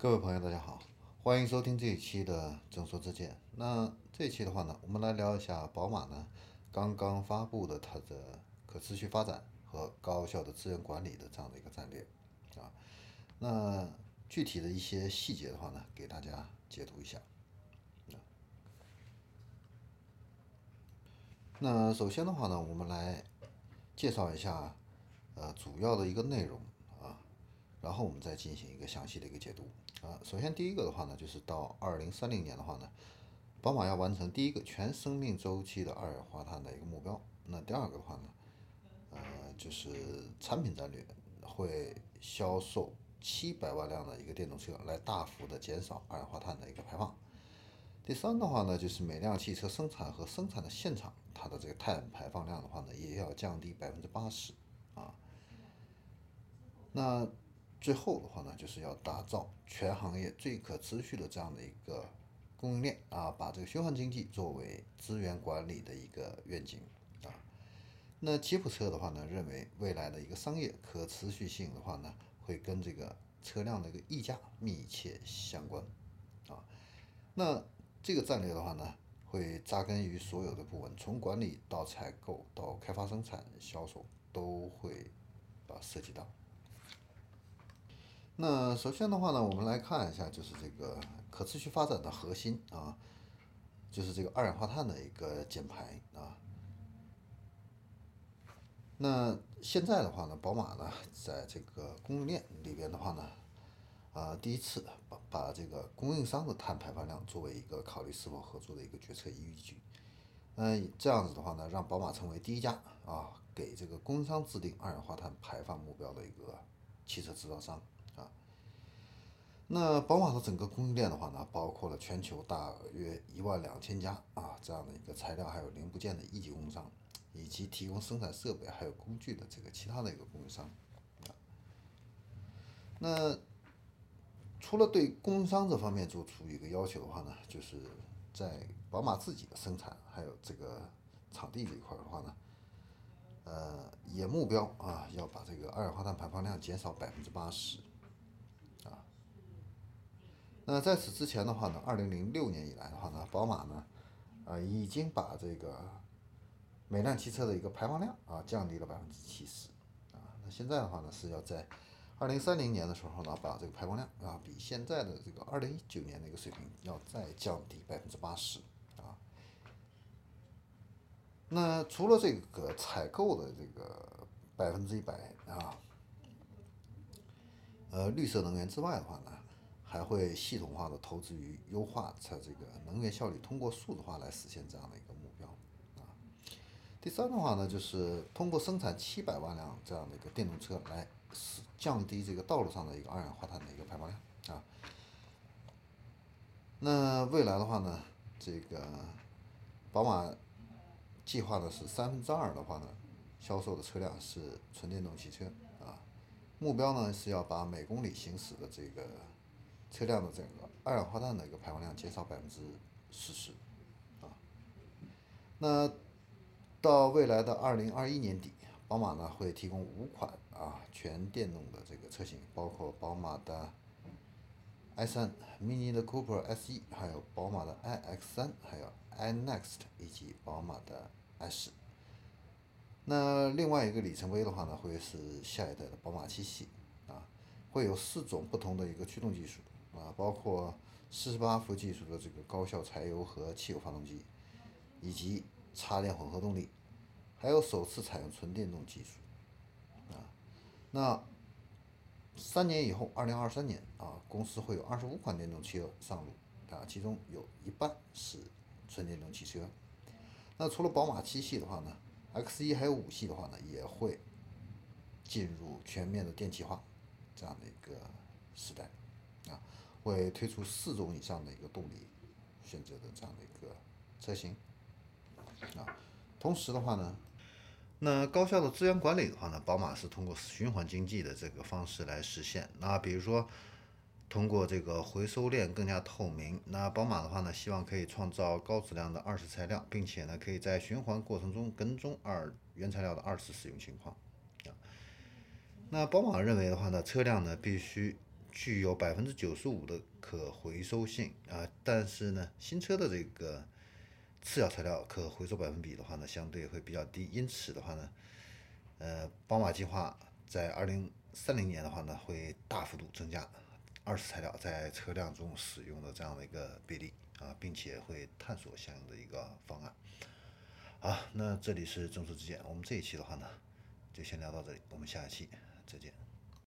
各位朋友，大家好，欢迎收听这一期的《正说之见》。那这一期的话呢，我们来聊一下宝马呢刚刚发布的它的可持续发展和高效的资源管理的这样的一个战略啊。那具体的一些细节的话呢，给大家解读一下。那首先的话呢，我们来介绍一下呃主要的一个内容啊，然后我们再进行一个详细的一个解读啊。首先第一个的话呢，就是到二零三零年的话呢，宝马要完成第一个全生命周期的二氧化碳的一个目标。那第二个的话呢，呃，就是产品战略会销售七百万辆的一个电动车，来大幅的减少二氧化碳的一个排放。第三的话呢，就是每辆汽车生产和生产的现场，它的这个碳排放量的话呢，也要降低百分之八十啊。那最后的话呢，就是要打造全行业最可持续的这样的一个供应链啊，把这个循环经济作为资源管理的一个愿景啊。那吉普车的话呢，认为未来的一个商业可持续性的话呢，会跟这个车辆的一个溢价密切相关啊。那这个战略的话呢，会扎根于所有的部门，从管理到采购到开发、生产、销售都会啊涉及到。那首先的话呢，我们来看一下，就是这个可持续发展的核心啊，就是这个二氧化碳的一个减排啊。那现在的话呢，宝马呢，在这个供应链里边的话呢。啊，第一次把把这个供应商的碳排放量作为一个考虑是否合作的一个决策依据，嗯，这样子的话呢，让宝马成为第一家啊给这个供应商制定二氧化碳排放目标的一个汽车制造商。那宝马的整个供应链的话呢，包括了全球大约一万两千家啊这样的一个材料还有零部件的一级供应商，以及提供生产设备还有工具的这个其他的一个供应商。那除了对供应商这方面做出一个要求的话呢，就是在宝马自己的生产还有这个场地这一块的话呢，呃，也目标啊要把这个二氧化碳排放量减少百分之八十，那在此之前的话呢，二零零六年以来的话呢，宝马呢，啊已经把这个每辆汽车的一个排放量啊降低了百分之七十，啊，那现在的话呢是要在二零三零年的时候呢，把这个排放量啊，比现在的这个二零一九年的一个水平要再降低百分之八十啊。那除了这个采购的这个百分之一百啊，呃，绿色能源之外的话呢，还会系统化的投资于优化它这个能源效率，通过数字化来实现这样的一个目标啊。第三的话呢，就是通过生产七百万辆这样的一个电动车来。降低这个道路上的一个二氧化碳的一个排放量啊。那未来的话呢，这个宝马计划的是三分之二的话呢，销售的车辆是纯电动汽车啊。目标呢是要把每公里行驶的这个车辆的这个二氧化碳的一个排放量减少百分之四十啊。那到未来的二零二一年底。宝马呢会提供五款啊全电动的这个车型，包括宝马的 i3、Mini 的 Cooper SE，还有宝马的 iX3，还有 iNext 以及宝马的 S。那另外一个里程碑的话呢，会是下一代的宝马七系啊，会有四种不同的一个驱动技术啊，包括四十八伏技术的这个高效柴油和汽油发动机，以及插电混合动力。还有首次采用纯电动技术，啊，那三年以后，二零二三年啊，公司会有二十五款电动汽车上路，啊，其中有一半是纯电动汽车。那除了宝马七系的话呢，X 一还有五系的话呢，也会进入全面的电气化这样的一个时代，啊，会推出四种以上的一个动力选择的这样的一个车型，啊，同时的话呢。那高效的资源管理的话呢，宝马是通过循环经济的这个方式来实现。那比如说，通过这个回收链更加透明。那宝马的话呢，希望可以创造高质量的二次材料，并且呢，可以在循环过程中跟踪二原材料的二次使用情况。啊，那宝马认为的话呢，车辆呢必须具有百分之九十五的可回收性啊，但是呢，新车的这个次要材料可回收百分比的话呢，相对会比较低，因此的话呢，呃，宝马计划在二零三零年的话呢，会大幅度增加二次材料在车辆中使用的这样的一个比例啊，并且会探索相应的一个方案。好，那这里是众说之见，我们这一期的话呢，就先聊到这里，我们下一期再见。